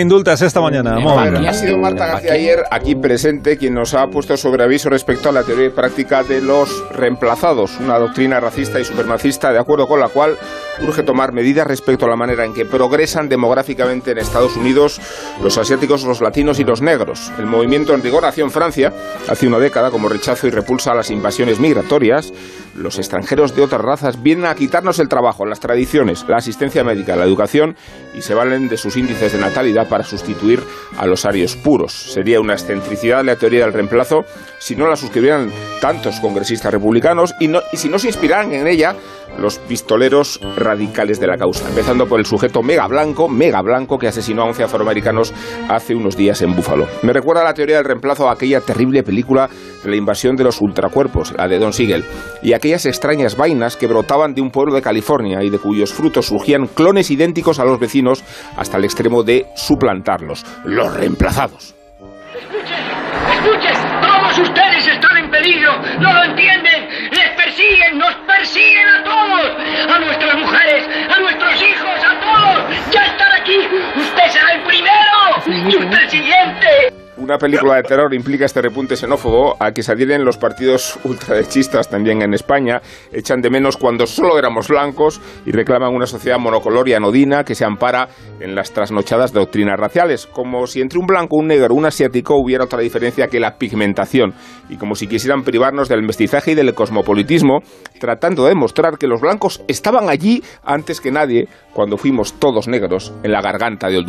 indultas esta mañana? ha sido Marta García ayer aquí presente quien nos ha puesto sobre aviso respecto a la teoría y práctica de los reemplazados, una doctrina racista y supremacista de acuerdo con la cual urge tomar medidas respecto a la manera en que progresan demográficamente en Estados Unidos los asiáticos, los latinos y los negros. El movimiento en rigor nació en Francia hace una década como rechazo y repulsa a las invasiones migratorias. Los extranjeros de otras razas vienen a quitarnos el trabajo, las tradiciones, la asistencia médica, la educación y se valen de sus índices de natalidad para sustituir a los arios puros. Sería una excentricidad la teoría del reemplazo si no la suscribieran tantos congresistas republicanos y, y si no se inspiraran en ella los pistoleros radicales de la causa, empezando por el sujeto mega blanco, mega blanco que asesinó a 11 afroamericanos hace unos días en Búfalo. Me recuerda la teoría del reemplazo a aquella terrible película de la invasión de los ultracuerpos, la de Don Siegel, y aquellas extrañas vainas que brotaban de un pueblo de California y de cuyos frutos surgían clones idénticos a los vecinos hasta el extremo de suplantarlos, los reemplazados. Escuchen, escuchen, todos ustedes están en peligro, una película de terror implica este repunte xenófobo a que se adhieren los partidos ultraderechistas también en España, echan de menos cuando solo éramos blancos y reclaman una sociedad monocolor y anodina que se ampara en las trasnochadas doctrinas raciales, como si entre un blanco, un negro, un asiático hubiera otra diferencia que la pigmentación, y como si quisieran privarnos del mestizaje y del cosmopolitismo, tratando de demostrar que los blancos estaban allí antes que nadie cuando fuimos todos negros en la garganta de Old